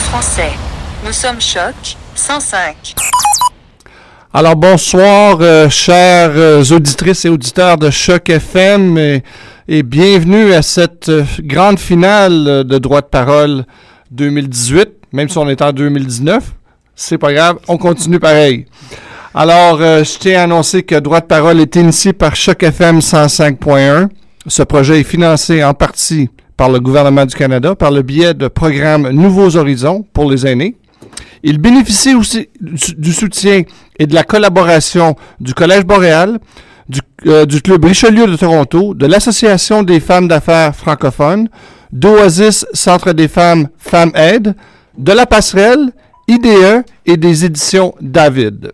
français. Nous sommes Choc 105. Alors bonsoir, euh, chères euh, auditrices et auditeurs de Choc FM, et, bienvenue à cette euh, grande finale de Droit de parole 2018, même si on est en 2019. C'est pas grave, on continue pareil. Alors, je tiens à annoncer que Droit de parole est initié par Choc FM 105.1. Ce projet est financé en partie par le gouvernement du Canada par le biais de programmes Nouveaux Horizons pour les aînés. Il bénéficie aussi du, soutien et de la collaboration du Collège Boréal, du, euh, du Club Richelieu de Toronto, de l'Association des femmes d'affaires francophones, d'Oasis Centre des femmes Femmes Aide, de la Passerelle, IDE et des éditions David.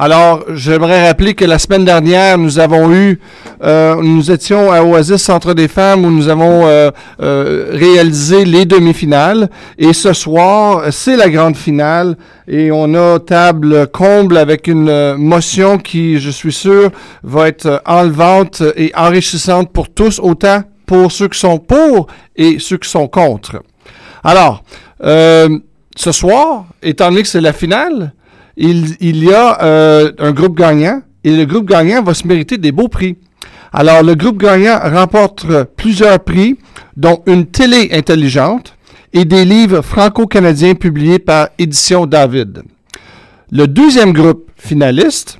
Alors, j'aimerais rappeler que la semaine dernière, nous avons eu, euh, nous étions à Oasis Centre des Femmes où nous avons euh, euh, réalisé les demi-finales. Et ce soir, c'est la grande finale. Et on a table comble avec une motion qui, je suis sûr, va être enlevante et enrichissante pour tous, autant pour ceux qui sont pour et ceux qui sont contre. Alors, ce soir, étant donné que c'est la finale, il, y a euh, un groupe gagnant et le groupe gagnant va se mériter des beaux prix. Alors, le groupe gagnant remporte plusieurs prix, dont une télé intelligente et des livres franco-canadiens publiés par Édition David. Le deuxième groupe finaliste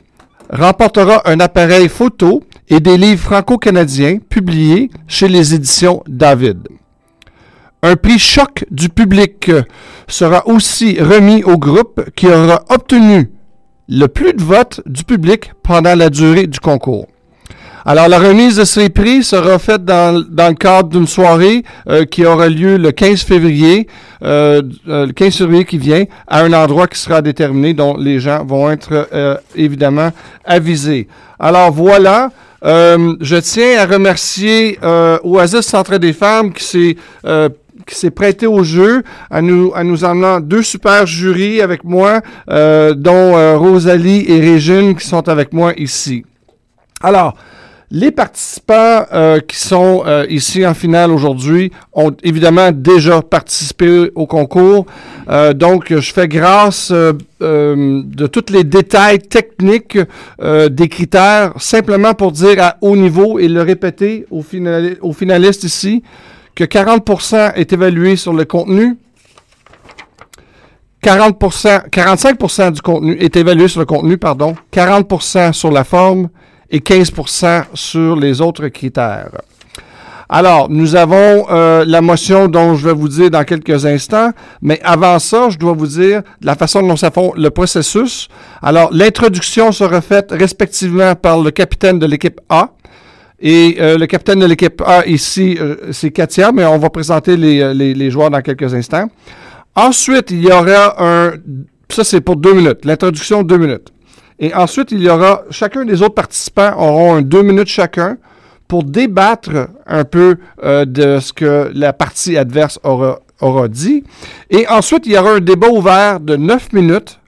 remportera un appareil photo et des livres franco-canadiens publiés chez les éditions David. Un prix choc du public sera aussi remis au groupe qui aura obtenu le plus de votes du public pendant la durée du concours. Alors, la remise de ces prix sera faite dans, le cadre d'une soirée euh, qui aura lieu le 15 février, euh, euh, le 15 février qui vient, à un endroit qui sera déterminé, dont les gens vont être euh, évidemment avisés. Alors, voilà. Je tiens à remercier Oasis Centre des femmes qui s'est qui s'est prêté au jeu, à nous, à nous emmenant deux super jurys avec moi, euh, dont euh, Rosalie et Régine qui sont avec moi ici. Alors, les participants euh, qui sont ici en finale aujourd'hui ont évidemment déjà participé au concours. Donc, je fais grâce de tous les détails techniques des critères, simplement pour dire à haut niveau et le répéter aux, aux finalistes ici que 40% est évalué sur le contenu, 40%, 45% du contenu est évalué sur le contenu, pardon, 40% sur la forme et 15% sur les autres critères. Alors, nous avons euh, la motion dont je vais vous dire dans quelques instants, mais avant ça, je dois vous dire la façon dont ça font le processus. Alors, l'introduction sera faite respectivement par le capitaine de l'équipe A, et euh, le capitaine de l'équipe A ici, euh, c'est Katia, mais on va présenter les, euh, les, les joueurs dans quelques instants. Ensuite, il y aura un... Ça, c'est pour deux minutes. L'introduction, deux minutes. Et ensuite, il y aura... Chacun des autres participants auront un deux minutes chacun pour débattre un peu euh, de ce que la partie adverse aura, aura dit. Et ensuite, il y aura un débat ouvert de neuf minutes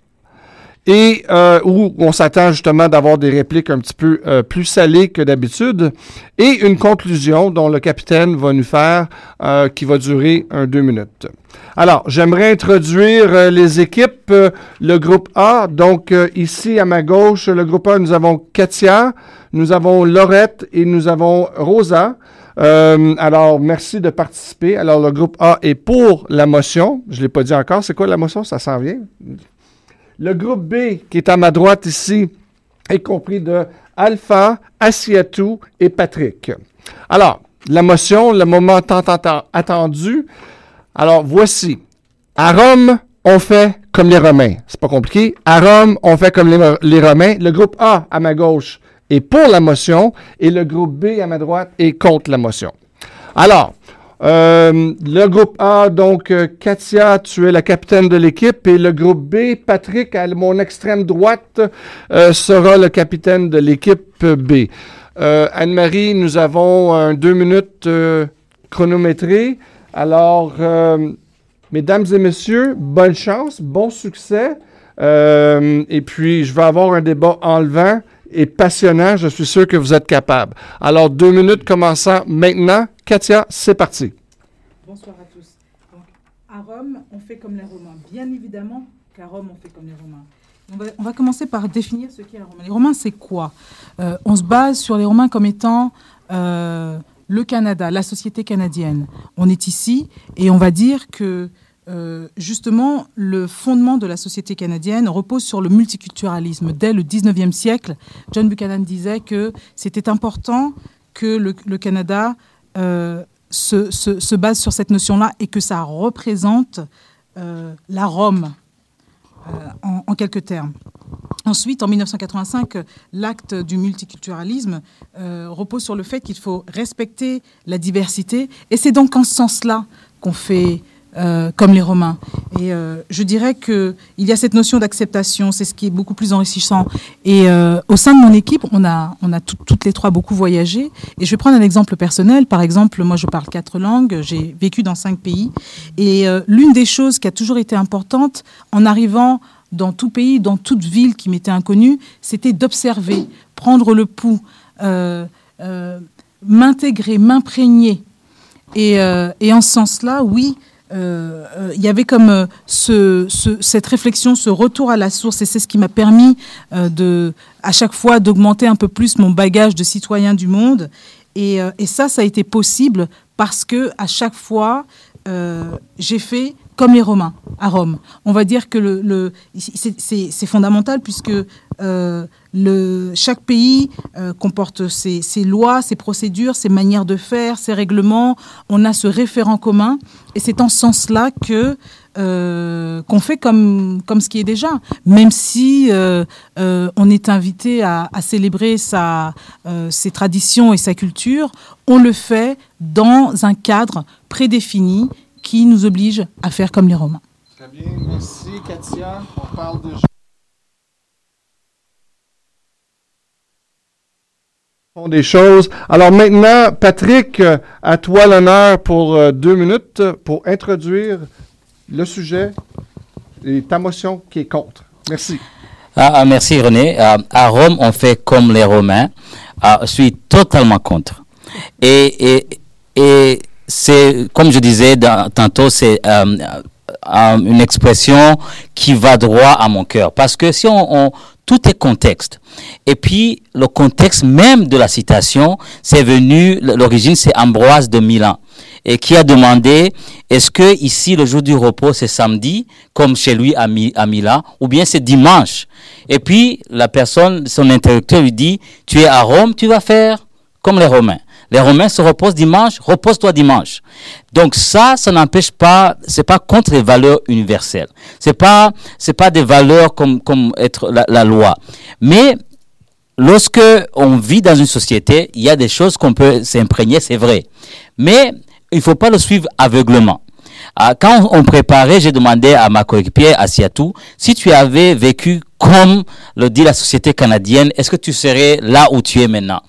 et euh, où on s'attend justement d'avoir des répliques un petit peu euh, plus salées que d'habitude, et une conclusion dont le capitaine va nous faire, euh, qui va durer un deux minutes. Alors, j'aimerais introduire euh, les équipes. Euh, le groupe A, donc euh, ici à ma gauche, le groupe A, nous avons Katia, nous avons Laurette et nous avons Rosa. Euh, alors, merci de participer. Alors, le groupe A est pour la motion. Je ne l'ai pas dit encore. C'est quoi la motion? Ça s'en vient? Le groupe B, qui est à ma droite ici, est compris de Alpha, Asiatou et Patrick. Alors, la motion, le moment tant atten- attendu. Alors, voici. À Rome, on fait comme les Romains. C'est pas compliqué. À Rome, on fait comme les Romains. Le groupe A, à ma gauche, est pour la motion et le groupe B, à ma droite, est contre la motion. Alors, euh, le groupe A, donc, euh, Katia, tu es la capitaine de l'équipe. Et le groupe B, Patrick, à mon extrême droite, euh, sera le capitaine de l'équipe B. Anne-Marie, nous avons deux minutes euh, chronométré. Alors, mesdames et messieurs, bonne chance, bon succès. Et puis, je vais avoir un débat enlevant et passionnant. Je suis sûr que vous êtes capable. Alors, deux minutes commençant maintenant. Katia, c'est parti. Bonsoir à tous. Donc, à Rome, on fait comme les Romains. Bien évidemment qu'à Rome, on fait comme les Romains. On va, commencer par définir ce qu'est les Romains. Les Romains, c'est quoi? Euh, On se base sur les Romains comme étant euh, le Canada, la société canadienne. On est ici et on va dire que euh, justement, le fondement de la société canadienne repose sur le multiculturalisme. Dès le 19e siècle, John Buchanan disait que c'était important que le, Canada euh, se, base sur cette notion-là et que ça représente euh, la Rome, en, en, quelques termes. Ensuite, en 1985, l'acte du multiculturalisme repose sur le fait qu'il faut respecter la diversité. Et c'est donc en ce sens-là qu'on fait euh, comme les Romains. Et euh, je dirais qu'il y a cette notion d'acceptation, c'est ce qui est beaucoup plus enrichissant. Et euh, au sein de mon équipe, on a, on a toutes les trois beaucoup voyagé. Et je vais prendre un exemple personnel. Par exemple, moi, je parle quatre langues, j'ai vécu dans cinq pays. Et l'une des choses qui a toujours été importante en arrivant dans tout pays, dans toute ville qui m'était inconnue, c'était d'observer, prendre le pouls, m'intégrer, m'imprégner. Et, et, en ce sens-là, oui, euh, euh, il y avait comme euh, ce, cette réflexion, ce retour à la source, et c'est ce qui m'a permis de, à chaque fois d'augmenter un peu plus mon bagage de citoyen du monde. Et, ça, ça a été possible parce que à chaque fois, j'ai fait comme les Romains à Rome. On va dire que le, c'est fondamental puisque chaque pays euh, comporte ses, lois, ses procédures, ses manières de faire, ses règlements. On a ce référent commun et c'est en ce sens-là que euh, qu'on fait comme, comme ce qui est déjà, même si on est invité à, à célébrer sa, ses traditions et sa culture, on le fait dans un cadre prédéfini qui nous oblige à faire comme les Romains. Très bien, merci Katia. On parle de des choses. Alors maintenant, Patrick, à toi l'honneur pour euh, deux minutes pour introduire le sujet et ta motion qui est contre. Merci. Ah, ah merci René. Ah, à Rome, on fait comme les Romains. je suis totalement contre. Et, et, et c'est, comme je disais tantôt, c'est euh, euh, une expression qui va droit à mon cœur. Parce que si on, tout est contexte. Et puis, le contexte même de la citation, c'est venu, l'origine, c'est Ambroise de Milan. Et qui a demandé, est-ce que ici, le jour du repos, c'est samedi, comme chez lui à, à Milan, ou bien c'est dimanche? Et puis, la personne, son interlocuteur lui dit, tu es à Rome, tu vas faire comme les Romains. Les Romains se reposent dimanche, repose-toi dimanche. Donc ça, ça n'empêche pas, c'est pas contre les valeurs universelles. C'est pas, c'est pas des valeurs comme, être la, loi. Mais lorsque on vit dans une société, il y a des choses qu'on peut s'imprégner, c'est vrai. Mais il faut pas le suivre aveuglement. Ah, quand on préparait, j'ai demandé à ma coéquipière, Asiatou, si tu avais vécu comme le dit la société canadienne, est-ce que tu serais là où tu es maintenant?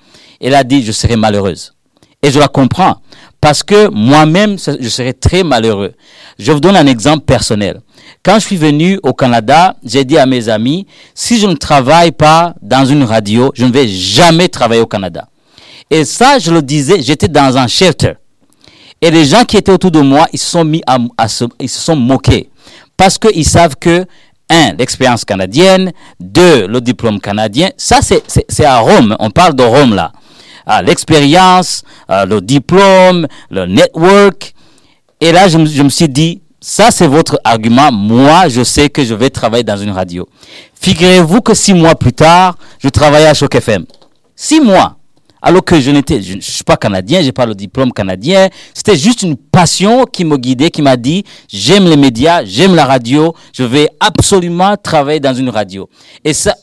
Elle a dit, je serai malheureuse. Et je la comprends. Parce que moi-même, je serais très malheureux. Je vous donne un exemple personnel. Quand je suis venu au Canada, j'ai dit à mes amis, si je ne travaille pas dans une radio, je ne vais jamais travailler au Canada. Et ça, je le disais, j'étais dans un shelter. Et les gens qui étaient autour de moi, ils se sont mis à, ils se sont moqués. Parce qu'ils savent que, un, l'expérience canadienne, deux, le diplôme canadien, ça c'est à Rome, on parle de Rome là l'expérience, le diplôme, le network. Et là, je me, suis dit, ça c'est votre argument. Moi, je sais que je vais travailler dans une radio. Figurez-vous que six mois plus tard, je travaillais à Choc FM. Six mois. Alors que je n'étais, je ne suis pas canadien, j'ai pas le diplôme canadien. C'était juste une passion qui me guidait, qui m'a dit, j'aime les médias, j'aime la radio, je vais absolument travailler dans une radio. Et ça,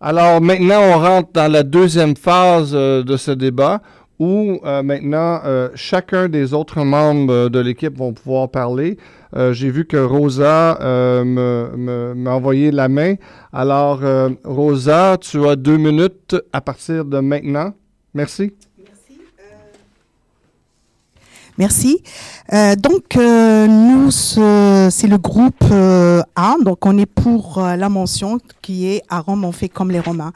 Alors maintenant, on rentre dans la deuxième phase euh, de ce débat où euh, maintenant euh, chacun des autres membres de l'équipe vont pouvoir parler. J'ai vu que Rosa m'a envoyé la main. Alors, Rosa, tu as deux minutes à partir de maintenant. Merci. Merci. Euh, donc, euh, nous, ce- c'est le groupe euh, A. Donc, on est pour euh, la mention qui est à Rome, on fait comme les Romains.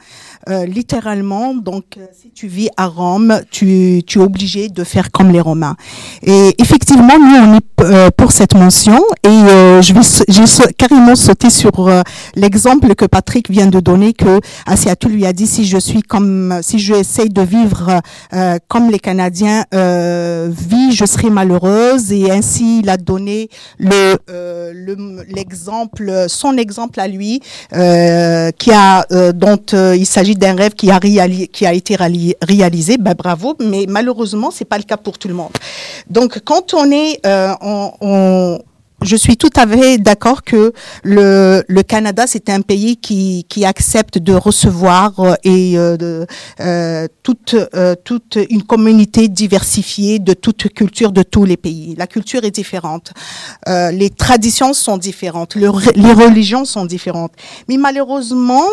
Euh, littéralement, donc, si tu vis à Rome, tu, tu es obligé de faire comme les Romains. Et effectivement, nous, on est euh, pour cette mention. Et euh, je vais, j'ai carrément sauté sur euh, l'exemple que Patrick vient de donner, que Asiatou lui a dit si je suis comme, si je essaye de vivre euh, comme les Canadiens euh, vivent, je serai malheureuse. Et ainsi, il a donné le, euh, le- l'exemple, son exemple à lui, qui a, dont il s'agit d'un rêve qui a, qui a été réali- réalisé. Ben, bravo, mais malheureusement, c'est pas le cas pour tout le monde. Donc, quand on est, euh, je suis tout à fait d'accord que le, Canada, c'est un pays qui, accepte de recevoir euh, et euh, euh, toute, une communauté diversifiée de toute culture de tous les pays. La culture est différente, les traditions sont différentes, le re- les religions sont différentes. Mais malheureusement,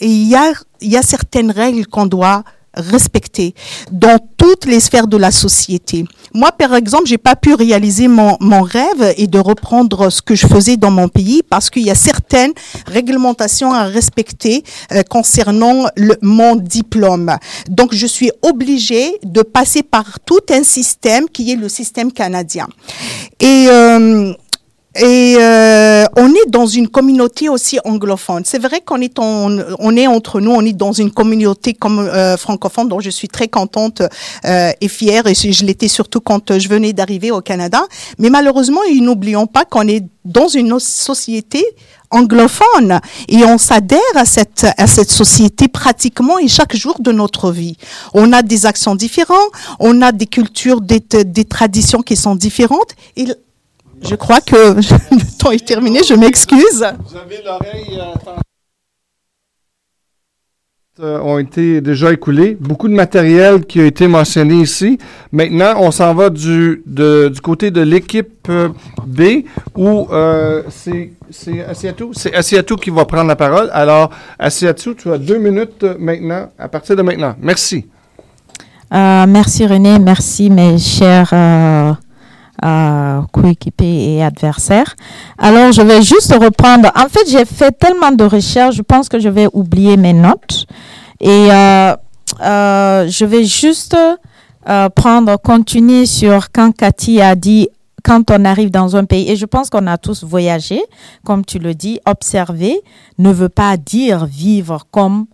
il y a certaines règles qu'on doit respecter dans toutes les sphères de la société. Moi, par exemple, j'ai pas pu réaliser mon, mon rêve et de reprendre ce que je faisais dans mon pays parce qu'il y a certaines réglementations à respecter euh, concernant le, mon diplôme. Donc, je suis obligée de passer par tout un système qui est le système canadien. Et euh, et euh, on est dans une communauté aussi anglophone. C'est vrai qu'on est en- on est entre nous, on est dans une communauté comme euh, francophone dont je suis très contente euh, et fière. Et je, l'étais surtout quand je venais d'arriver au Canada. Mais malheureusement, n'oublions pas qu'on est dans une société anglophone et on s'adhère à cette à cette société pratiquement et chaque jour de notre vie. On a des accents différents, on a des cultures, des, des traditions qui sont différentes et je crois que le temps est terminé, je m'excuse. Vous avez l'oreille euh, euh, ont été déjà écoulés. Beaucoup de matériel qui a été mentionné ici. Maintenant, on s'en va du, de- du côté de l'équipe euh, B où euh, c'est Asiatou. C'est Asiatou qui va prendre la parole. Alors, Asiatou, tu as deux minutes maintenant, à partir de maintenant. Merci. Euh, merci René, merci mes chers euh, coéquipiers et adversaires. Alors, je vais juste reprendre. En fait, j'ai fait tellement de recherches, je pense que je vais oublier mes notes. Et euh, euh, je vais juste euh, prendre, continuer sur quand Cathy a dit quand on arrive dans un pays, et je pense qu'on a tous voyagé, comme tu le dis, observer ne veut pas dire vivre comme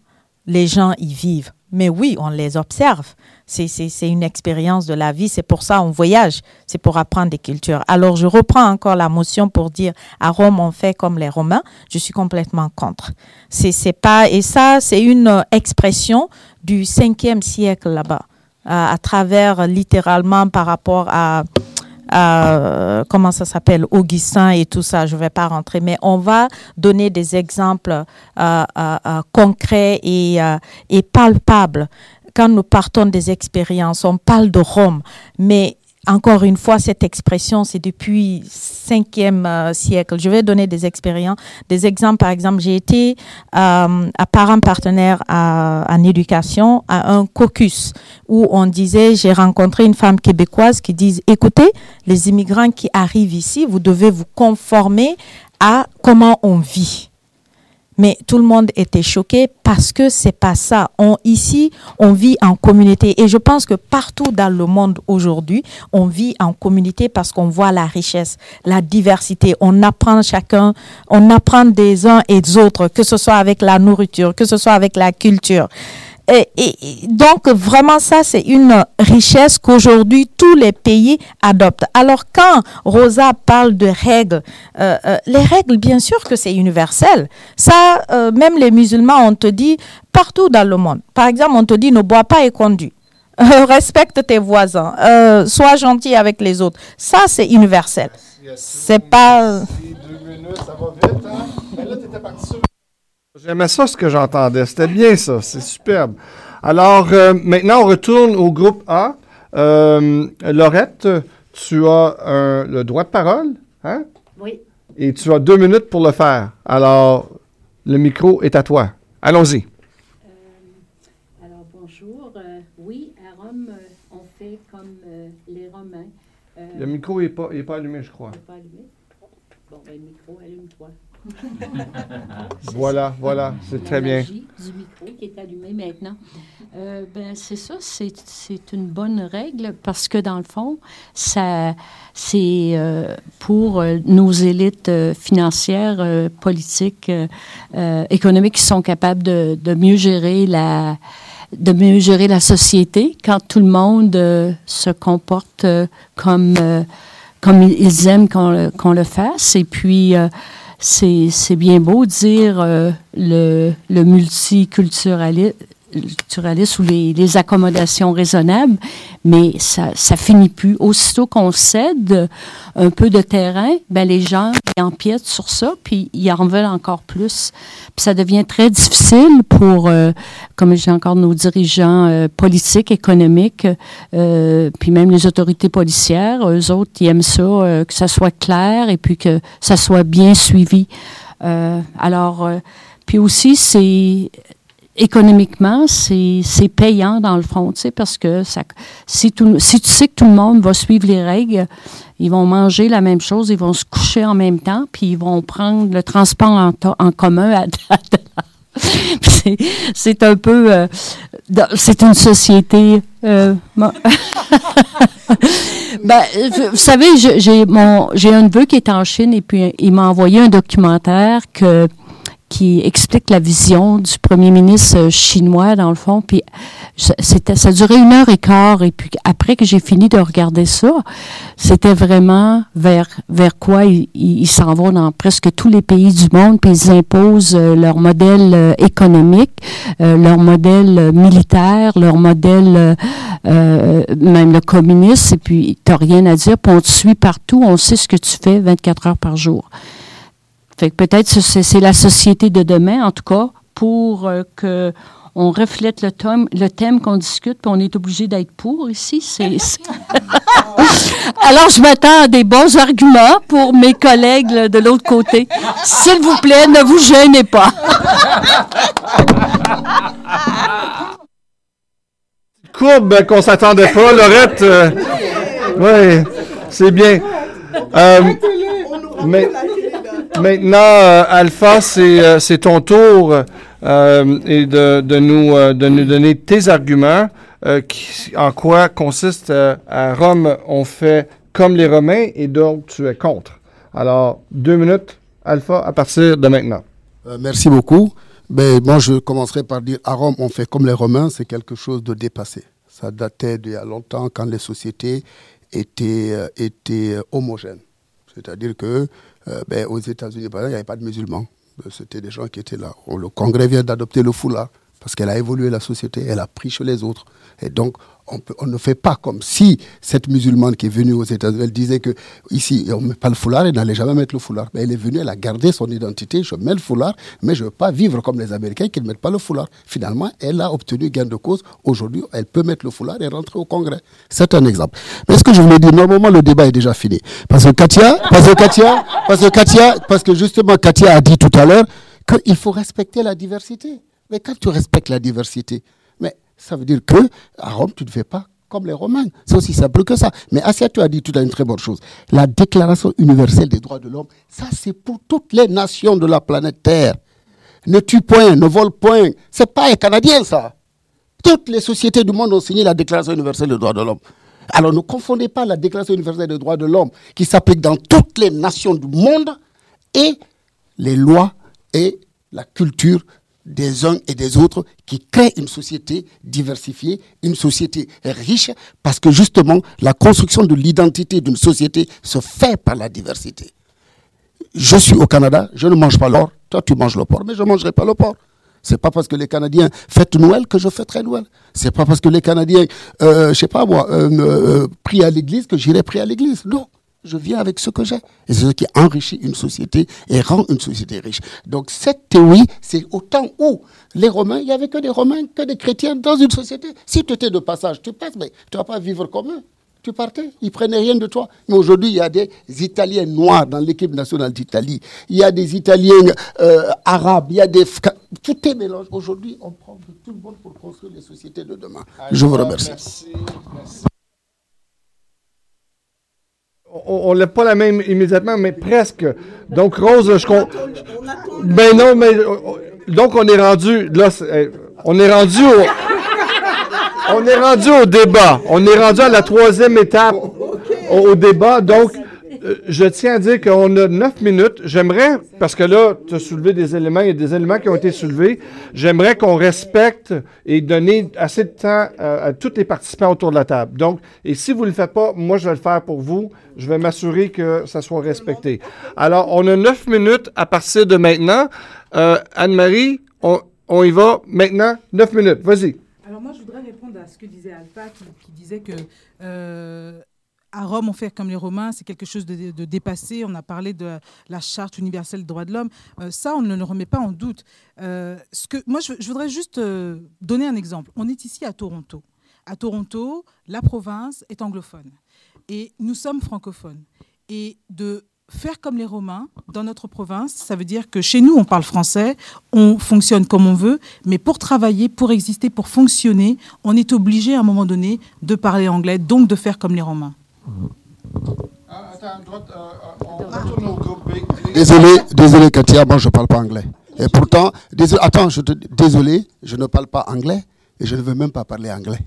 les gens y vivent. Mais oui, on les observe. C'est, une expérience de la vie. C'est pour ça on voyage. C'est pour apprendre des cultures. Alors, je reprends encore la motion pour dire à Rome, on fait comme les Romains. Je suis complètement contre. C'est, pas, et ça, c'est une euh, expression du 5e siècle là-bas, à, à travers littéralement par rapport à, euh, comment ça s'appelle, Augustin et tout ça, je ne vais pas rentrer, mais on va donner des exemples euh, euh, euh, concrets et, euh, et palpables. Quand nous partons des expériences, on parle de Rome, mais encore une fois, cette expression, c'est depuis 5e euh, siècle. Je vais donner des expériences, des exemples. Par exemple, j'ai été euh, à parent partenaire à- en éducation à un caucus où on disait, j'ai rencontré une femme québécoise qui dit, écoutez, les immigrants qui arrivent ici, vous devez vous conformer à comment on vit. Mais tout le monde était choqué parce que c'est pas ça. On, ici, on vit en communauté. Et je pense que partout dans le monde aujourd'hui, on vit en communauté parce qu'on voit la richesse, la diversité. On apprend chacun, on apprend des uns et des autres, que ce soit avec la nourriture, que ce soit avec la culture. Et, et- donc, vraiment, ça, c'est une richesse qu'aujourd'hui, tous les pays adoptent. Alors, quand Rosa parle de règles, euh, euh, les règles, bien sûr que c'est universel. Ça, euh, même les musulmans, on te dit partout dans le monde. Par exemple, on te dit ne bois pas et conduis. Euh, respecte tes voisins. Euh, sois gentil avec les autres. Ça, c'est universel. C'est pas... J'aimais ça ce que j'entendais. C'était bien ça. C'est superbe. Alors, euh, maintenant, on retourne au groupe A. Euh, Laurette, tu as un, le droit de parole, hein? Oui. Et tu as deux minutes pour le faire. Alors, le micro est à toi. Allons-y. Euh, alors, bonjour. oui, à Rome, on fait comme les Romains. le micro n'est pas, pas allumé, je crois. Il n'est pas allumé. Bon, ben, le micro, allume-toi. voilà, voilà, c'est très bien. du micro qui est maintenant. Euh, ben, c'est ça, c'est une bonne règle parce que dans le fond, c'est euh, pour euh, nos élites financières, politiques, économiques qui sont capables de, de, mieux gérer la de mieux gérer la société quand tout le monde se comporte comme comme ils aiment qu'on le, le fasse et puis c'est bien beau dire euh, le, le multiculturalisme ou les, les, accommodations raisonnables, mais ça, ça finit plus. Aussitôt qu'on cède un peu de terrain, ben les gens ils empiètent sur ça, puis ils en veulent encore plus. Puis ça devient très difficile pour, euh, comme j'ai encore nos dirigeants euh, politiques, économiques, euh, puis même les autorités policières, eux autres, ils aiment ça, euh, que ça soit clair et puis que ça soit bien suivi. alors, puis aussi, c'est économiquement, c'est payant dans le fond, tu sais, parce que ça, si, tout, si tu sais que tout le monde va suivre les règles, ils vont manger la même chose, ils vont se coucher en même temps, puis ils vont prendre le transport en, en commun à, à, c'est un peu, euh, c'est une société. Euh, ben, vous savez, j'ai mon, j'ai un neveu qui est en Chine et puis euh, il m'a envoyé un documentaire que qui explique la vision du premier ministre euh, chinois, dans le fond. Puis c'était, ça durait une heure et quart. Et puis après que j'ai fini de regarder ça, c'était vraiment vers, vers quoi ils, s'en vont dans presque tous les pays du monde. Puis ils imposent euh, leur modèle euh, économique, leur modèle militaire, leur modèle, euh, même le communiste. Et puis, t'as rien à dire. Puis on te suit partout. On sait ce que tu fais 24 heures par jour. Peut-être c'est la société de demain, en tout cas, pour euh, que on reflète le thème, qu'on discute, puis on est obligé d'être pour ici. C'est, Alors, je m'attends à des bons arguments pour mes collègues de l'autre côté. S'il vous plaît, ne vous gênez pas. Courbe qu'on s'attendait pas, Laurette. Euh, oui, c'est bien. Euh, mais. Maintenant, euh, Alpha, euh, c'est ton tour euh, et de, nous, de, nous, donner tes arguments, en quoi consiste à Rome, on fait comme les Romains et donc tu es contre. Alors, deux minutes, Alpha, à partir de maintenant. merci beaucoup. Ben, moi, je commencerai par dire à Rome, on fait comme les Romains, c'est quelque chose de dépassé. Ça datait d'il y a longtemps quand les sociétés étaient, étaient homogènes. C'est-à-dire que euh, ben, aux États-Unis, par exemple, il n'y avait pas de musulmans. Euh, c'était des gens qui étaient là. Oh, le Congrès vient d'adopter le foulard parce qu'elle a évolué la société, elle a pris chez les autres. Et donc, on, ne fait pas comme si cette musulmane qui est venue aux États-Unis, elle disait que ici, on ne met pas le foulard, elle n'allait jamais mettre le foulard. Mais elle est venue, elle a gardé son identité, je mets le foulard, mais je ne veux pas vivre comme les Américains qui ne mettent pas le foulard. Finalement, elle a obtenu gain de cause. Aujourd'hui, elle peut mettre le foulard et rentrer au Congrès. C'est un exemple. Mais ce que je voulais dire, normalement, le débat est déjà fini. Parce que Katia, parce que Katia, parce que Katia, parce que justement, Katia a dit tout à l'heure qu'il faut respecter la diversité. Mais quand tu respectes la diversité, ça veut dire que à Rome, tu ne fais pas comme les Romains. C'est aussi simple que ça. Mais Asia, tu as dit tout à une très bonne chose. La Déclaration universelle des droits de l'homme, ça c'est pour toutes les nations de la planète Terre. Ne tue point, ne vole point. C'est pas un Canadien ça. Toutes les sociétés du monde ont signé la Déclaration universelle des droits de l'homme. Alors ne confondez pas la Déclaration universelle des droits de l'homme qui s'applique dans toutes les nations du monde et les lois et la culture des uns et des autres qui créent une société diversifiée, une société riche, parce que justement, la construction de l'identité d'une société se fait par la diversité. Je suis au Canada, je ne mange pas l'or, toi tu manges le porc, mais je ne mangerai pas le porc. C'est pas parce que les Canadiens fêtent Noël que je fêterai Noël. C'est pas parce que les Canadiens, euh, je sais pas moi, euh, euh à l'église que j'irai prier à l'église. Non je viens avec ce que j'ai. Et c'est ce qui enrichit une société et rend une société riche. Donc cette théorie, c'est autant où les Romains, il n'y avait que des Romains, que des chrétiens dans une société. Si tu étais de passage, tu passes, mais tu ne vas pas vivre comme eux. Tu partais, ils prenaient rien de toi. Mais aujourd'hui, il y a des Italiens noirs dans l'équipe nationale d'Italie. Il y a des Italiens euh, arabes, il y a des... Tout est mélange. Aujourd'hui, on prend de tout le monde pour construire les sociétés de demain. Je vous remercie. Merci on lève pas la même immédiatement, mais presque. Donc, Rose, je compte. Ben non, mais. Donc, on est rendu. Là, eh, on est rendu au. On est rendu au débat. On est rendu à la troisième étape au, débat. Donc, euh, je tiens à dire qu'on a neuf minutes. J'aimerais, parce que là, tu as soulevé des éléments, il y a des éléments qui ont été soulevés. J'aimerais qu'on respecte et donner assez de temps euh, à tous les participants autour de la table. Donc, et si vous ne le faites pas, moi, je vais le faire pour vous. Je vais m'assurer que ça soit respecté. Alors, on a neuf minutes à partir de maintenant. Euh, Anne-Marie, on, y va maintenant. Neuf minutes. Vas-y. Alors moi, je voudrais répondre à ce que disait Alpha, qui, disait que euh, à Rome, on fait comme les Romains, c'est quelque chose de, dépassé. On a parlé de la charte universelle des droits de l'homme. Euh, ça, on ne le remet pas en doute. Euh, moi, je, je voudrais juste euh, donner un exemple. On est ici à Toronto. À Toronto, la province est anglophone et nous sommes francophones. Et de faire comme les Romains dans notre province, ça veut dire que chez nous, on parle français, on fonctionne comme on veut, mais pour travailler, pour exister, pour fonctionner, on est obligé à un moment donné de parler anglais, donc de faire comme les Romains. Désolé, désolé Katia, moi je ne parle pas anglais. Et pourtant, désolé, attends, je te, désolé, je ne parle pas anglais et je ne veux même pas parler anglais.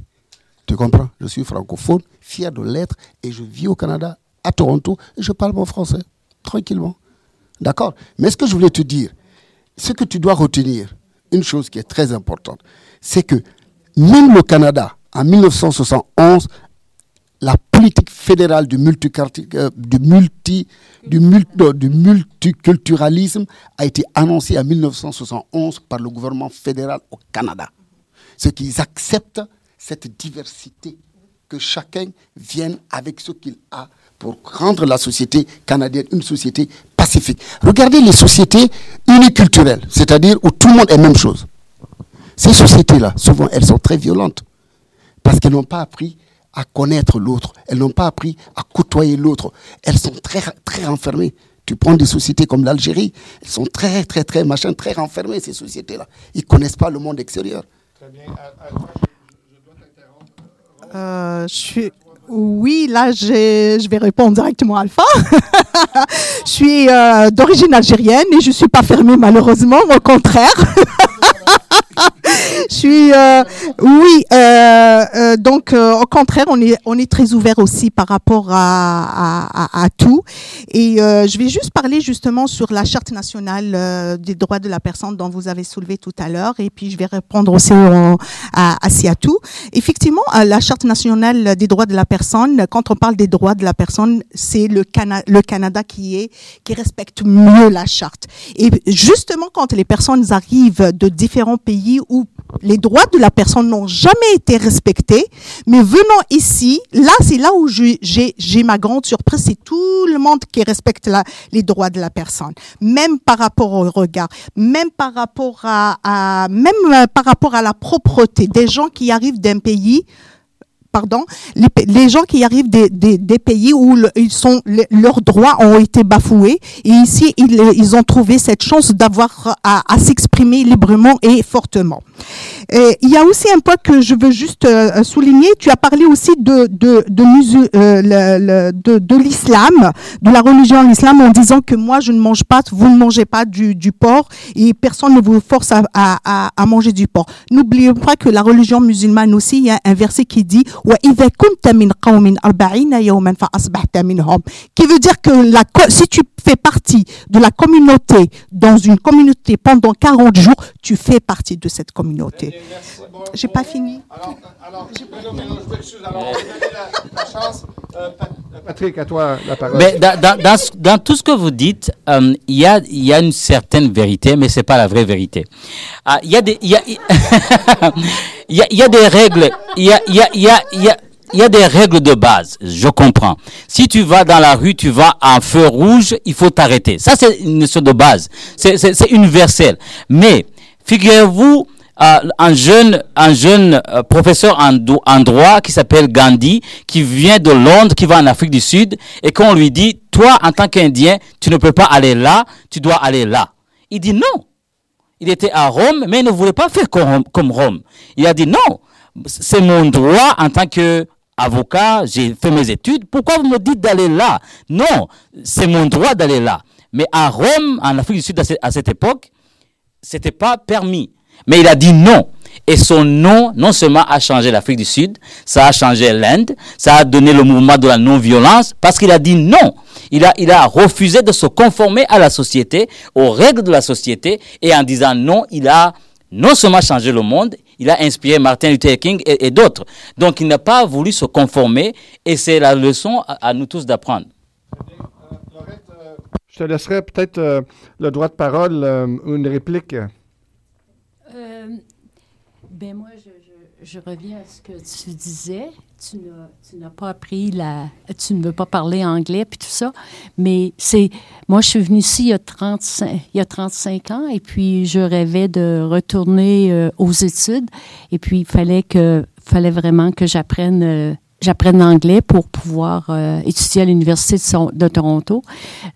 Tu comprends? Je suis francophone, fier de l'être et je vis au Canada, à Toronto, et je parle mon français, tranquillement. D'accord? Mais ce que je voulais te dire, ce que tu dois retenir, une chose qui est très importante, c'est que même le Canada, en 1971, la politique fédérale du, euh, du multiculturalisme a été annoncée en 1971 par le gouvernement fédéral au Canada. Ce qu'ils acceptent cette diversité, que chacun vienne avec ce qu'il a pour rendre la société canadienne une société pacifique. Regardez les sociétés uniculturelles, c'est-à-dire où tout le monde est la même chose. Ces sociétés-là, souvent, elles sont très violentes parce qu'elles n'ont pas appris à connaître l'autre, elles n'ont pas appris à côtoyer l'autre. Elles sont très, très renfermées. Tu prends des sociétés comme l'Algérie, elles sont très, très, très, machin, très renfermées, ces sociétés-là. Ils ne connaissent pas le monde extérieur. Euh, je suis... Oui, là, je vais répondre directement à Alpha. je suis euh, d'origine algérienne et je ne suis pas fermée malheureusement, au contraire. je suis, euh, oui, euh, donc au contraire, on est, on est très ouvert aussi par rapport à, à, tout. Et je vais juste parler justement sur la charte nationale des droits de la personne dont vous avez soulevé tout à l'heure. Et puis je vais répondre aussi au- à, à Siatou. Effectivement, la charte nationale des droits de la personne, quand on parle des droits de la personne, c'est le, Cana- le Canada qui respecte mieux la charte. Et justement, quand les personnes arrivent de différents pays où les droits de la personne n'ont jamais été respectés, mais venant ici, là, c'est là où j'ai ma grande surprise, c'est tout le monde qui respecte les droits de la personne, même par rapport au regard, même par rapport à, euh, par rapport à la propreté des gens qui arrivent d'un pays pardon, les, gens qui arrivent des, pays où ils sont, le- leurs droits ont été bafoués et ici ils, ils ont trouvé cette chance d'avoir à, s'exprimer librement et fortement. Et il y a aussi un point que je veux juste euh, souligner. Tu as parlé aussi de de de, euh, l'islam, de la religion de l'islam, en disant que moi je ne mange pas, vous ne mangez pas du, porc et personne ne vous force à, à, à, manger du porc. N'oubliez pas que la religion musulmane aussi, il y a un verset qui dit وَإِذَا كُنْتَ مِنْ قَوْمٍ أَرْبَعِينَ يَوْمًا فَأَصْبَحْتَ مِنْهُمْ qui veut dire que la, co- si tu fais partie de la communauté, dans une communauté pendant 40 jours, tu fais partie de cette communauté. J'ai pas fini. Alors, alors, non, non, non, je m'excuse. Alors, on va donner la, la chance. Euh, Pat- Patrick, à toi la parole. Mais dans, dans- dans ce- dans tout ce que vous dites, euh, il y, a, il y a une certaine vérité, mais ce n'est pas la vraie vérité. Ah, Il y, a des- il y, a, il y, a, des règles. Il y a, des règles de base, je comprends. Si tu vas dans la rue, tu vas un feu rouge, il faut t'arrêter. Ça, c'est une notion de base. C'est universel. Mais, figurez-vous, euh, un jeune, un jeune euh, professeur en, en droit qui s'appelle Gandhi, qui vient de Londres, qui va en Afrique du Sud, et qu'on lui dit, toi, en tant qu'Indien, tu ne peux pas aller là, tu dois aller là. Il dit non. Il était à Rome, mais il ne voulait pas faire comme, Rome. Il a dit non, c'est mon droit en tant que avocat, j'ai fait mes études. Pourquoi vous me dites d'aller là? Non, c'est mon droit d'aller là. Mais à Rome, en Afrique du Sud, à cette époque, c'était pas permis. Mais il a dit non. Et son nom, non seulement a changé l'Afrique du Sud, ça a changé l'Inde, ça a donné le mouvement de la non-violence, parce qu'il a dit non. Il a, refusé de se conformer à la société, aux règles de la société, et en disant non, il a non seulement changé le monde, il a inspiré Martin Luther King et, d'autres. Donc il n'a pas voulu se conformer, et c'est la leçon à, nous tous d'apprendre. Je te laisserai peut-être euh, le droit de parole euh, une réplique. Ben moi, je, reviens à ce que tu disais. Tu n'as pas appris la... Tu ne veux pas parler anglais puis tout ça. Mais c'est... Moi, je suis venue ici il y a 35, il y a 35 ans et puis je rêvais de retourner euh, aux études. Et puis, il fallait, que, fallait vraiment que j'apprenne... euh, J'apprenne l'anglais pour pouvoir euh, étudier à l'université de, Toronto.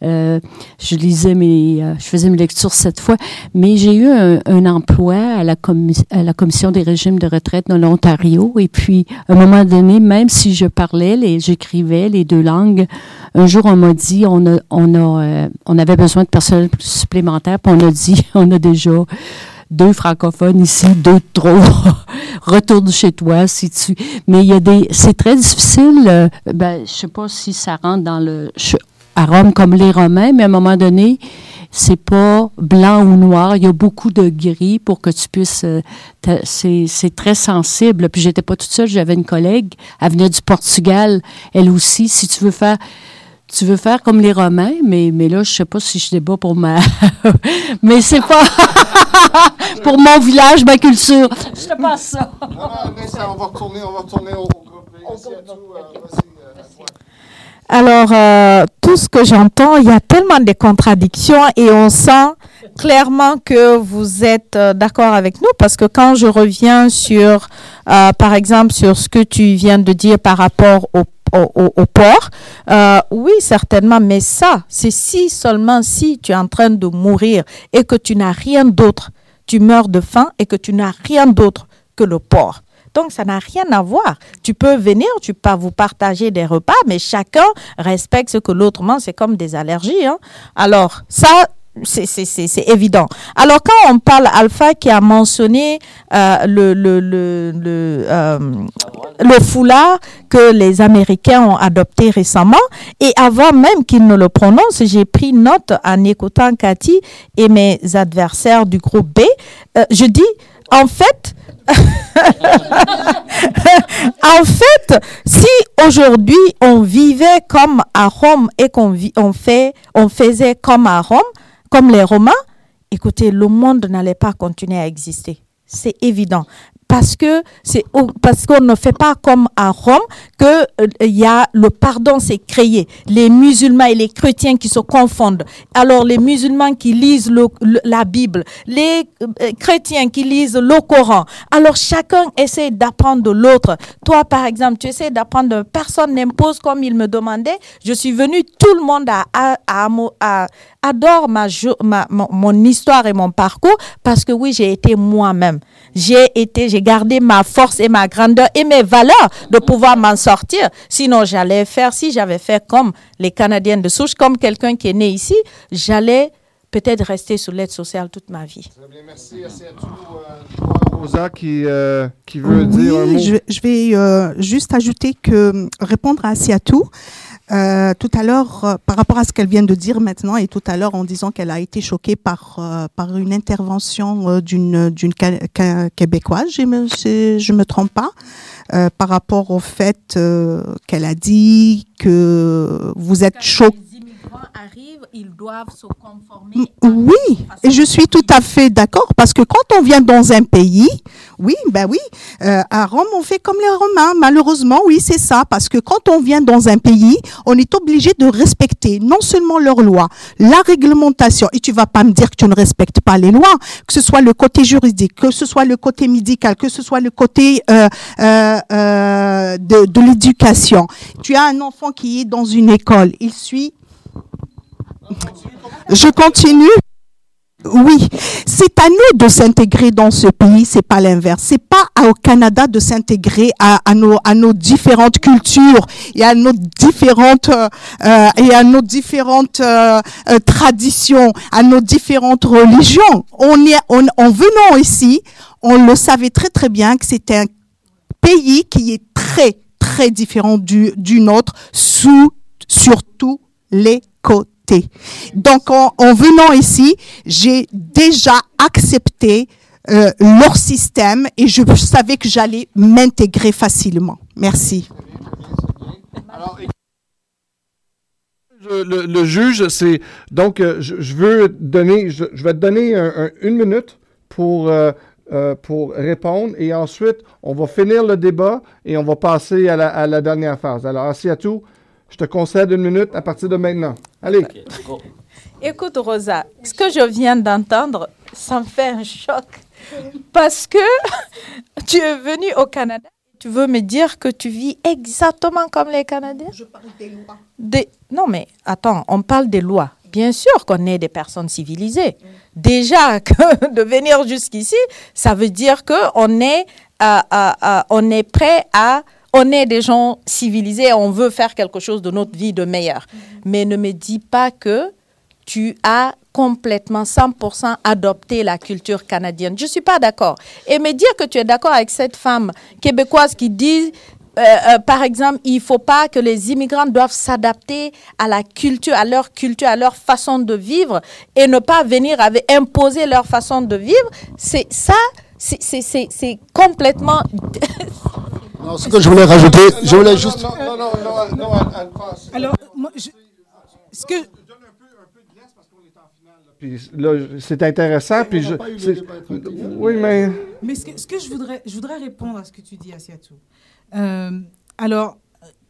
Euh, je lisais mes, euh, je faisais mes lectures cette fois, mais j'ai eu un, emploi à la, commission des régimes de retraite de l'Ontario. Et puis, à un moment donné, même si je parlais, les, j'écrivais les deux langues, un jour on m'a dit, on a, on a, on avait besoin de personnel supplémentaire, puis on a dit, on a déjà deux francophones ici, deux de trop. Retourne chez toi si tu. Mais il y a des. C'est très difficile. euh, ben, je sais pas si ça rentre dans le. à Rome comme les Romains, mais à un moment donné, c'est pas blanc ou noir. Il y a beaucoup de gris pour que tu puisses. euh, c'est très sensible. Puis j'étais pas toute seule. J'avais une collègue. Elle venait du Portugal. Elle aussi. Si tu veux faire. Tu veux faire comme les Romains, mais, mais là, je sais pas si je débat pour ma. mais c'est pas. pour mon village, ma culture. Je te passe ça. on va retourner, on va retourner au, groupe. Alors, euh, tout ce que j'entends, il y a tellement de contradictions et on sent clairement que vous êtes euh, d'accord avec nous parce que quand je reviens sur, euh, par exemple, sur ce que tu viens de dire par rapport au au, au- au port, euh, oui, certainement, mais ça, c'est si seulement si tu es en train de mourir et que tu n'as rien d'autre, tu meurs de faim et que tu n'as rien d'autre que le porc. Donc, ça n'a rien à voir. Tu peux venir, tu peux vous partager des repas, mais chacun respecte ce que l'autre mange. C'est comme des allergies. hein. Alors, ça, c'est évident. Alors, quand on parle Alpha qui a mentionné euh, le, euh, le foulard que les Américains ont adopté récemment, et avant même qu'ils ne le prononcent, j'ai pris note en écoutant Cathy et mes adversaires du groupe B. Euh, je dis, en fait, en fait, si aujourd'hui on vivait comme à Rome et qu'on fait, on faisait comme à Rome, comme les Romains, écoutez, le monde n'allait pas continuer à exister. C'est évident. Parce que c'est parce qu'on ne fait pas comme à Rome que euh, il y a le pardon s'est créé. Les musulmans et les chrétiens qui se confondent. Alors les musulmans qui lisent la Bible, les euh, chrétiens qui lisent le Coran. Alors chacun essaie d'apprendre de l'autre. Toi par exemple, tu essaies d'apprendre. Personne n'impose comme il me demandait. Je suis venue, tout le monde a- a- adore ma, jo- ma- mon, mon histoire et mon parcours parce que oui, j'ai été moi-même. J'ai été, j'ai gardé ma force et ma grandeur et mes valeurs de pouvoir m'en sortir. Sinon, j'allais faire, si j'avais fait comme les Canadiens de souche, comme quelqu'un qui est né ici, j'allais peut-être rester sous l'aide sociale toute ma vie. Merci, merci à tous. Rosa qui, euh, qui veut dire un mot? Je, je vais euh, juste ajouter que euh, répondre à Siatou, euh, tout à l'heure, euh, par rapport à ce qu'elle vient de dire maintenant, et tout à l'heure en disant qu'elle a été choquée par, euh, par une intervention d'une québécoise, je me, je me trompe pas, euh, par rapport au fait euh, qu'elle a dit que vous êtes choquée. Ils doivent se conformer. Mm, Oui, et je suis tout à fait d'accord parce que quand on vient dans un pays, oui, ben oui, euh, à Rome on fait comme les Romains. Malheureusement, oui, c'est ça parce que quand on vient dans un pays, on est obligé de respecter non seulement leurs lois, la réglementation. Et tu vas pas me dire que tu ne respectes pas les lois, que ce soit le côté juridique, que ce soit le côté médical, que ce soit le côté euh, euh, de, de l'éducation. Tu as un enfant qui est dans une école, il suit je continue. Oui, c'est à nous de s'intégrer dans ce pays, c'est pas l'inverse. C'est pas au Canada de s'intégrer à, nos, à nos différentes cultures et à nos différentes euh, et à nos différentes euh, euh, traditions, à nos différentes religions. On est on, en venant ici, on le savait très très bien que c'était un pays qui est très très différent du, du nôtre sous sur tous les côtés. Donc en, en venant ici, j'ai déjà accepté euh, leur système et je savais que j'allais m'intégrer facilement. Merci. Le, juge, c'est donc euh, je, veux donner, je, vais te donner un- un- une minute pour euh, pour répondre et ensuite on va finir le débat et on va passer à la, dernière phase. Alors tout, je te concède une minute à partir de maintenant. Allez. Écoute, Rosa, ce que je viens d'entendre, ça me fait un choc. Parce que tu es venu au Canada, tu veux me dire que tu vis exactement comme les Canadiens? Je parle des lois. Des- Non, mais attends, on parle des lois. Bien sûr qu'on est des personnes civilisées. Déjà, que de venir jusqu'ici, ça veut dire qu'on est, euh, euh, euh, on est prêt à... On est des gens civilisés, on veut faire quelque chose de notre vie de meilleur. Mais ne me dis pas que tu as complètement 100% adopté la culture canadienne. Je ne suis pas d'accord. Et me dire que tu es d'accord avec cette femme québécoise qui dit, euh, euh, par exemple, il ne faut pas que les immigrants doivent s'adapter à la culture, à leur culture, à leur façon de vivre et ne pas venir avec, imposer leur façon de vivre, c'est ça, c'est- c'est c'est- c'est complètement... Non, ce que je voulais rajouter, je voulais juste. Non, non, non, non, non, elle- elle passe. Alors, moi, je- ce que, Puis là, c'est intéressant. Puis je, oui, mais Mais ce que, ce que je, voudrais, je voudrais répondre à ce que tu dis, Asiatou. Euh, alors,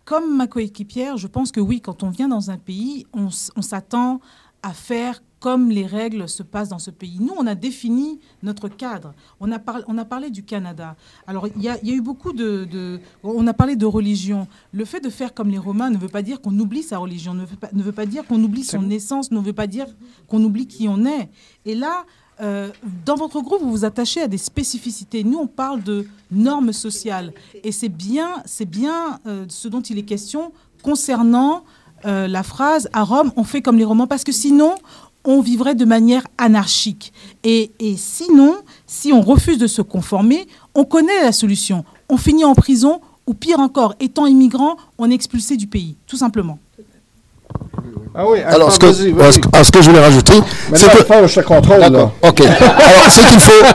comme ma coéquipière, je pense que oui, quand on vient dans un pays, on s'attend à faire comme les règles se passent dans ce pays. Nous, on a défini notre cadre. On a, parlé, on a parlé du Canada. Alors, il y a, il y a eu beaucoup de, de- On a parlé de religion. Le fait de faire comme les Romains ne veut pas dire qu'on oublie sa religion, ne veut pas, ne veut pas dire qu'on oublie son essence, ne veut pas dire qu'on oublie qui on est. Et là, euh, dans votre groupe, vous vous attachez à des spécificités. Nous, on parle de normes sociales. Et c'est bien, c'est bien euh, ce dont il est question concernant euh, la phrase à Rome, on fait comme les Romains, parce que sinon, on vivrait de manière anarchique. Et, et sinon, si on refuse de se conformer, on connaît la solution. On finit en prison, ou pire encore, étant immigrant, on est expulsé du pays, tout simplement. ah oui. Alors, ce que, alors, ce je voulais rajouter, c'est que. Je contrôle là. Ok. Alors, ce qu'il faut,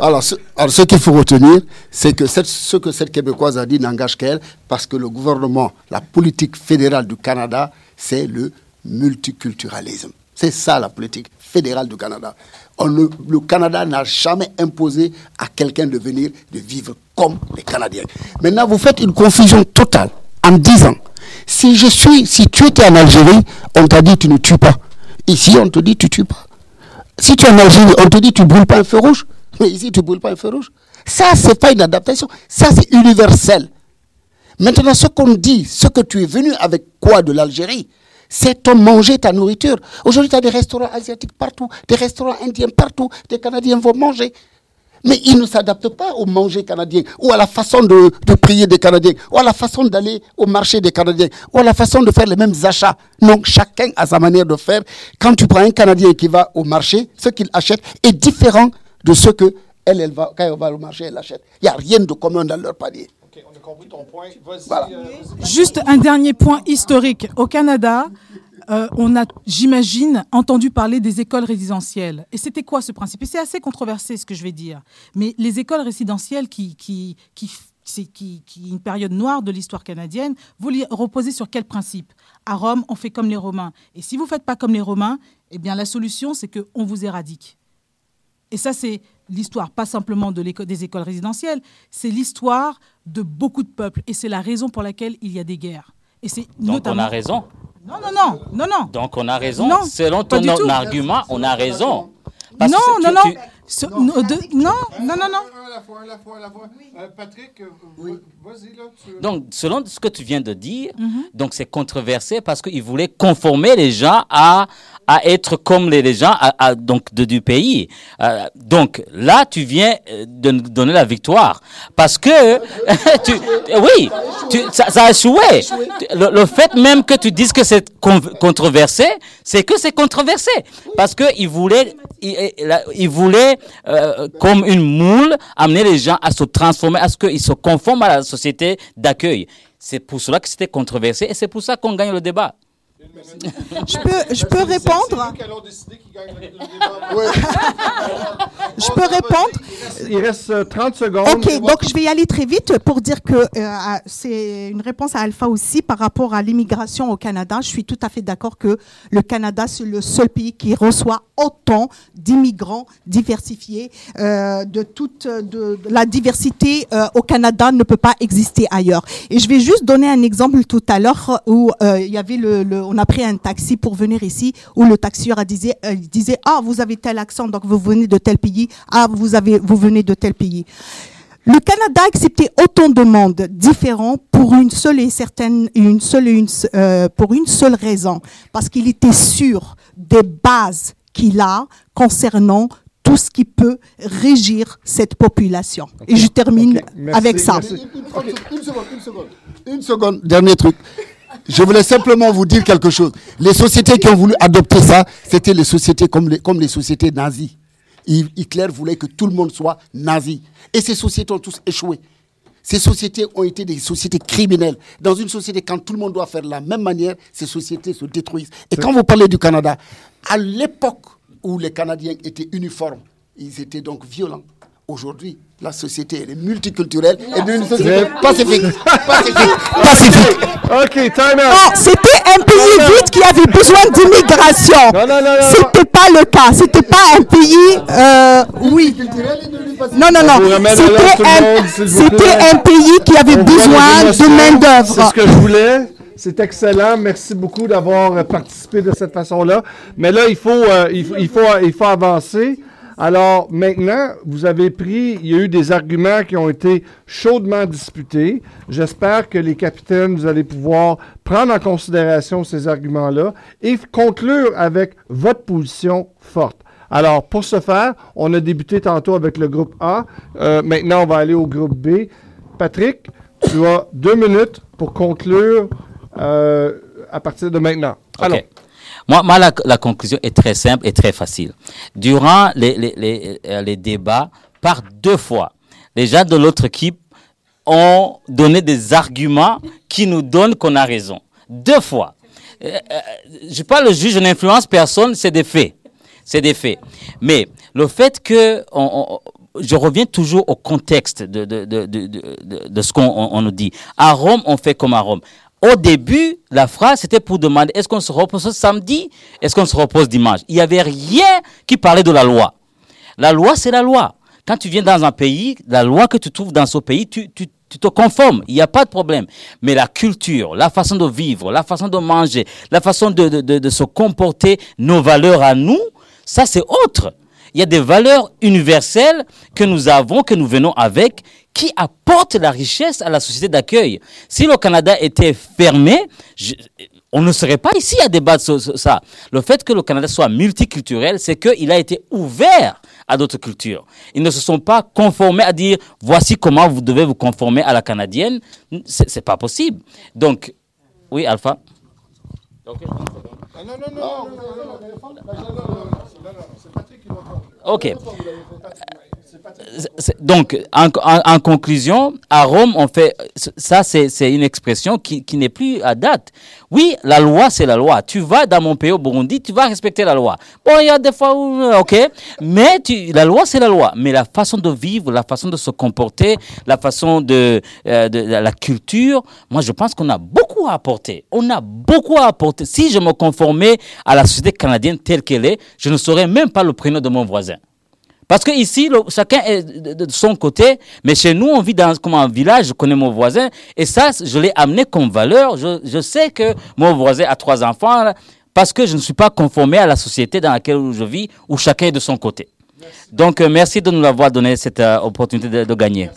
alors, ce, alors, ce qu'il faut retenir, c'est que cette- ce que cette Québécoise a dit n'engage qu'elle, parce que le gouvernement, la politique fédérale du Canada, c'est le multiculturalisme. C'est ça la politique fédérale du Canada. On ne- le Canada n'a jamais imposé à quelqu'un de venir de vivre comme les Canadiens. Maintenant, vous faites une confusion totale en disant, si je suis, si tu étais en Algérie, on t'a dit tu ne tues pas. Ici, on te dit tu tues pas. Si tu es en Algérie, on te dit tu brûles pas un feu rouge. Mais ici, tu brûles pas un feu rouge. Ça, c'est pas une adaptation. Ça, c'est universel. Maintenant, ce qu'on dit, ce que tu es venu avec quoi de l'Algérie, c'est ton manger, ta nourriture. Aujourd'hui, tu as des restaurants asiatiques partout, des restaurants indiens partout, des Canadiens vont manger. Mais ils ne s'adaptent pas au manger canadien, ou à la façon de, prier des Canadiens, ou à la façon d'aller au marché des Canadiens, ou à la façon de faire les mêmes achats. Non, chacun a sa manière de faire. Quand tu prends un Canadien qui va au marché, ce qu'il achète est différent de ce que elle, elle va, quand elle va au marché, elle achète. Il n'y a rien de commun dans leur panier. Ok, on a compris ton point. Vas-y. Voilà. euh, Juste un dernier point historique. Au Canada, euh, on a, j'imagine, entendu parler des écoles résidentielles. Et c'était quoi ce principe? Et c'est assez controversé ce que je vais dire. Mais les écoles résidentielles qui, qui, qui, c'est qui, qui une période noire de l'histoire canadienne, vous les reposez sur quel principe? À Rome, on fait comme les Romains. Et si vous ne faites pas comme les Romains, eh bien la solution, c'est qu'on vous éradique. Et ça, c'est l'histoire, pas simplement de des écoles résidentielles, c'est l'histoire de beaucoup de peuples. Et c'est la raison pour laquelle il y a des guerres. Et c'est Donc notamment... on a raison. Non, non, non, non, non. Donc on a raison. Non, Selon ton argument, on a raison. non, que non, tu- non, tu- Ce- non, de- non, non, non, non. Un à la fois, un à la fois, un à la fois. Euh, Patrick, euh, vas-y là. tu- Donc, selon ce que tu viens de dire, Mhm. donc c'est controversé parce qu'il voulait conformer les gens à, à être comme les, gens à- à- donc de, du pays. Euh, donc là, tu viens euh, de nous donner la victoire parce que tu, oui, tu, ça, ça a échoué. Le, le fait même que tu dises que c'est con- controversé, c'est que c'est controversé parce que il voulait, il- il voulait euh, comme une moule amener les gens à se transformer, à ce qu'ils se conforment à la société d'accueil. C'est pour cela que c'était controversé et c'est pour ça qu'on gagne le débat. Je peux, je peux répondre? Je peux répondre? Il reste euh, 30 secondes. Ok, donc je vais y aller très vite pour dire que euh, c'est une réponse à Alpha aussi par rapport à l'immigration au Canada. Je suis tout à fait d'accord que le Canada, c'est le seul pays qui reçoit autant d'immigrants diversifiés. Euh, de toute de, de la diversité euh, au Canada ne peut pas exister ailleurs. Et je vais juste donner un exemple tout à l'heure où euh, il y avait le, le- on a pris un taxi pour venir ici où le taxieur a disait, euh, disait ah vous avez tel accent donc vous venez de tel pays ah vous avez vous venez de tel pays. Le Canada a accepté autant de monde différents pour une seule et certaine, une seule une, euh, pour une seule raison, parce qu'il était sûr des bases qu'il a concernant tout ce qui peut régir cette population. Et je termine avec ça. merci. Une, une- une seconde, une seconde. Une seconde, dernier truc. Je voulais simplement vous dire quelque chose. Les sociétés qui ont voulu adopter ça, c'était les sociétés comme les, comme les sociétés nazies. Hi- Hitler voulait que tout le monde soit nazi. Et ces sociétés ont tous échoué. Ces sociétés ont été des sociétés criminelles. Dans une société, quand tout le monde doit faire de la même manière, ces sociétés se détruisent. Et quand vous parlez du Canada, à l'époque où les Canadiens étaient uniformes, ils étaient donc violents. Aujourd'hui, la société elle est multiculturelle et d'une société pacifique. Pacifique. Pacifique. OK, time Non, out. c'était un pays vide qui avait besoin d'immigration. Non, non, non, non. C'était pas le cas. C'était pas un pays, euh, oui. Non, non, non. C'était un, un pays qui avait On besoin de émotions. main C'est ce que je voulais. C'est excellent. Merci beaucoup d'avoir euh, participé de cette façon-là. Mais là, il faut, euh, il, faut, il, faut, il faut avancer. Alors, maintenant, vous avez pris, il y a eu des arguments qui ont été chaudement disputés. J'espère que les capitaines, vous allez pouvoir prendre en considération ces arguments-là et conclure avec votre position forte. Alors, pour ce faire, on a débuté tantôt avec le groupe A. Euh, maintenant, on va aller au groupe B. Patrick, tu as deux minutes pour conclure euh, à partir de maintenant. Ok. Alors, Moi, moi la, conclusion est très simple et très facile. Durant les, les, les, euh, les débats, par deux fois, les gens de l'autre équipe ont donné des arguments qui nous donnent qu'on a raison. Deux fois. Euh, euh, je ne suis pas le juge, je n'influence personne, c'est des faits. C'est des faits. Mais le fait que on- je reviens toujours au contexte de, de, de, de, de- ce qu'on on- on nous dit. À Rome, on fait comme à Rome. Au début, la phrase, c'était pour demander est-ce qu'on se repose samedi? Est-ce qu'on se repose dimanche? Il n'y avait rien qui parlait de la loi. La loi, c'est la loi. Quand tu viens dans un pays, la loi que tu trouves dans ce pays, tu, te conformes. Il n'y a pas de problème. Mais la culture, la façon de vivre, la façon de manger, la façon de se comporter, nos valeurs à nous, ça, c'est autre. Il y a des valeurs universelles que nous avons, que nous venons avec, qui apportent la richesse à la société d'accueil. Si le Canada était fermé, on ne serait pas ici à débattre sur, sur ça. Le fait que le Canada soit multiculturel, c'est qu'il a été ouvert à d'autres cultures. Ils ne se sont pas conformés à dire voici comment vous devez vous conformer à la canadienne. C'est pas possible. Donc, oui, Alpha? Ok. C'est- Donc, en, conclusion, à Rome, on fait. Ça, c'est une expression qui, qui n'est plus à date. Oui, la loi, c'est la loi. Tu vas dans mon pays, au Burundi, tu vas respecter la loi. Bon, il y a des fois où. OK. Mais la loi, c'est la loi. Mais la façon de vivre, la façon de se comporter, la façon euh, de, de la culture, moi, je pense qu'on a beaucoup à apporter. On a beaucoup à apporter. Si je me conformais à la société canadienne telle qu'elle est, je ne saurais même pas le prénom de mon voisin. Parce que ici, le- chacun est de, son côté, mais chez nous, on vit dans comme un village, je connais mon voisin, et ça, je l'ai amené comme valeur. Je, je sais que mon voisin a trois enfants, là, parce que je ne suis pas conformé à la société dans laquelle je vis, où chacun est de son côté. Donc, euh, merci de nous avoir donné cette euh, opportunité de, de gagner.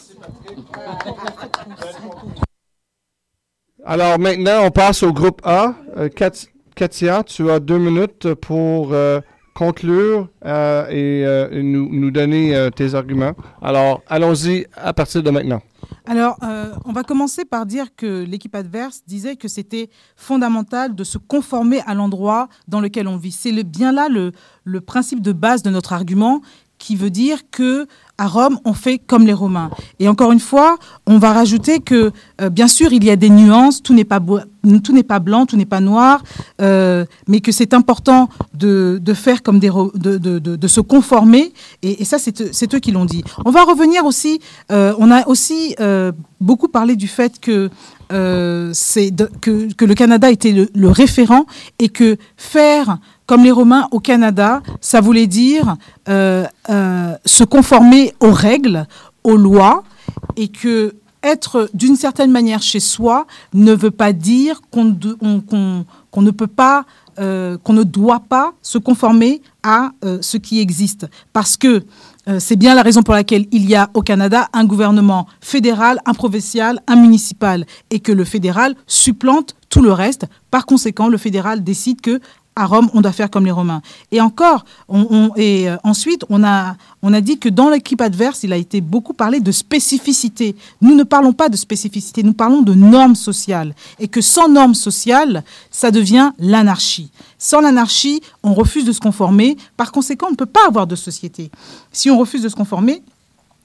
Alors maintenant, on passe au groupe A. Euh, Kat- Katia, tu as deux minutes pour euh, conclure euh, et, euh, et nous, nous donner euh, tes arguments. Alors, allons-y à partir de maintenant. Alors, on va commencer par dire que l'équipe adverse disait que c'était fondamental de se conformer à l'endroit dans lequel on vit. C'est bien là le principe de base de notre argument qui veut dire que à Rome, on fait comme les Romains. Et encore une fois, on va rajouter que, euh, bien sûr, il y a des nuances, tout n'est pas, tout n'est pas blanc, tout n'est pas noir, euh, mais que c'est important de, de faire comme des, de, de, de, se conformer. Et, ça, c'est eux- qui l'ont dit. On va revenir aussi, euh, on a aussi euh, beaucoup parlé du fait que euh, c'est que, que le Canada était le, le référent et que faire comme les Romains au Canada, ça voulait dire euh, euh, se conformer aux règles, aux lois, et que être d'une certaine manière chez soi ne veut pas dire qu'on ne peut pas, euh, qu'on ne doit pas se conformer à ce qui existe, parce que c'est bien la raison pour laquelle il y a au Canada un gouvernement fédéral, un provincial, un municipal, et que le fédéral supplante tout le reste. Par conséquent, le fédéral décide que à Rome, on doit faire comme les Romains. Et encore, et euh, ensuite, on a, on a dit que dans l'équipe adverse, il a été beaucoup parlé de spécificité. Nous ne parlons pas de spécificité, nous parlons de normes sociales. Et que sans normes sociales, ça devient l'anarchie. Sans l'anarchie, on refuse de se conformer. Par conséquent, on ne peut pas avoir de société. Si on refuse de se conformer,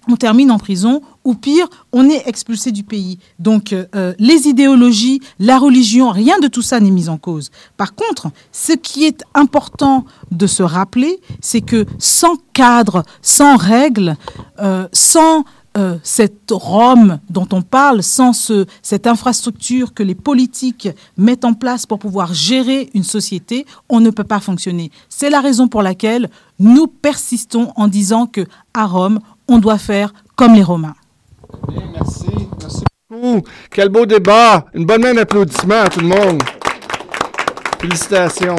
on termine en prison ou pire, on est expulsé du pays. Donc euh, euh, les idéologies, la religion, rien de tout ça n'est mis en cause. Par contre, ce qui est important de se rappeler, c'est que sans cadre, sans règles, euh, sans cette Rome dont on parle, sans ce, cette infrastructure que les politiques mettent en place pour pouvoir gérer une société, on ne peut pas fonctionner. C'est la raison pour laquelle nous persistons en disant que à Rome, on doit faire comme les Romains. merci. Merci beaucoup. Quel beau débat. Une bonne main d'applaudissements à tout le monde. Félicitations.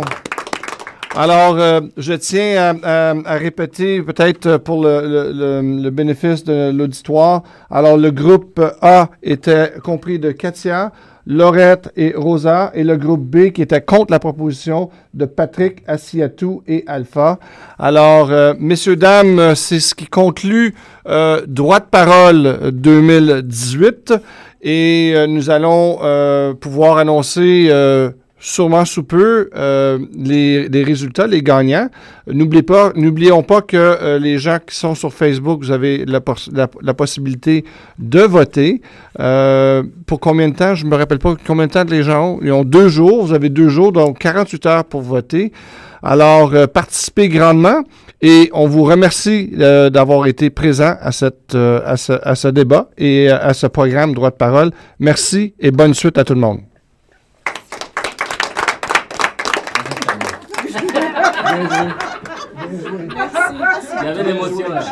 Alors, euh, je tiens à, répéter, peut-être pour le- le bénéfice de l'auditoire. Alors, le groupe A était compris de Katia, Laurette et Rosa, et le groupe B qui était contre la proposition de Patrick, Asiatou et Alpha. Alors, euh, messieurs, dames, c'est ce qui conclut euh, Droit de parole euh, 2018 et euh, nous allons euh, pouvoir annoncer sûrement sous peu euh, les, les résultats, les gagnants. N'oubliez pas, n'oublions pas que euh, les gens qui sont sur Facebook, vous avez la, la, la possibilité de voter. Euh, pour combien de temps? Je me rappelle pas combien de temps les gens ont. Ils ont deux jours. Vous avez deux jours, donc 48 heures pour voter. Alors, euh, participez grandement et on vous remercie euh, d'avoir été présent à, cette, euh, à, ce, à ce débat et à ce programme Droit de parole. Merci et bonne suite à tout le monde. Il y avait l'émotion là.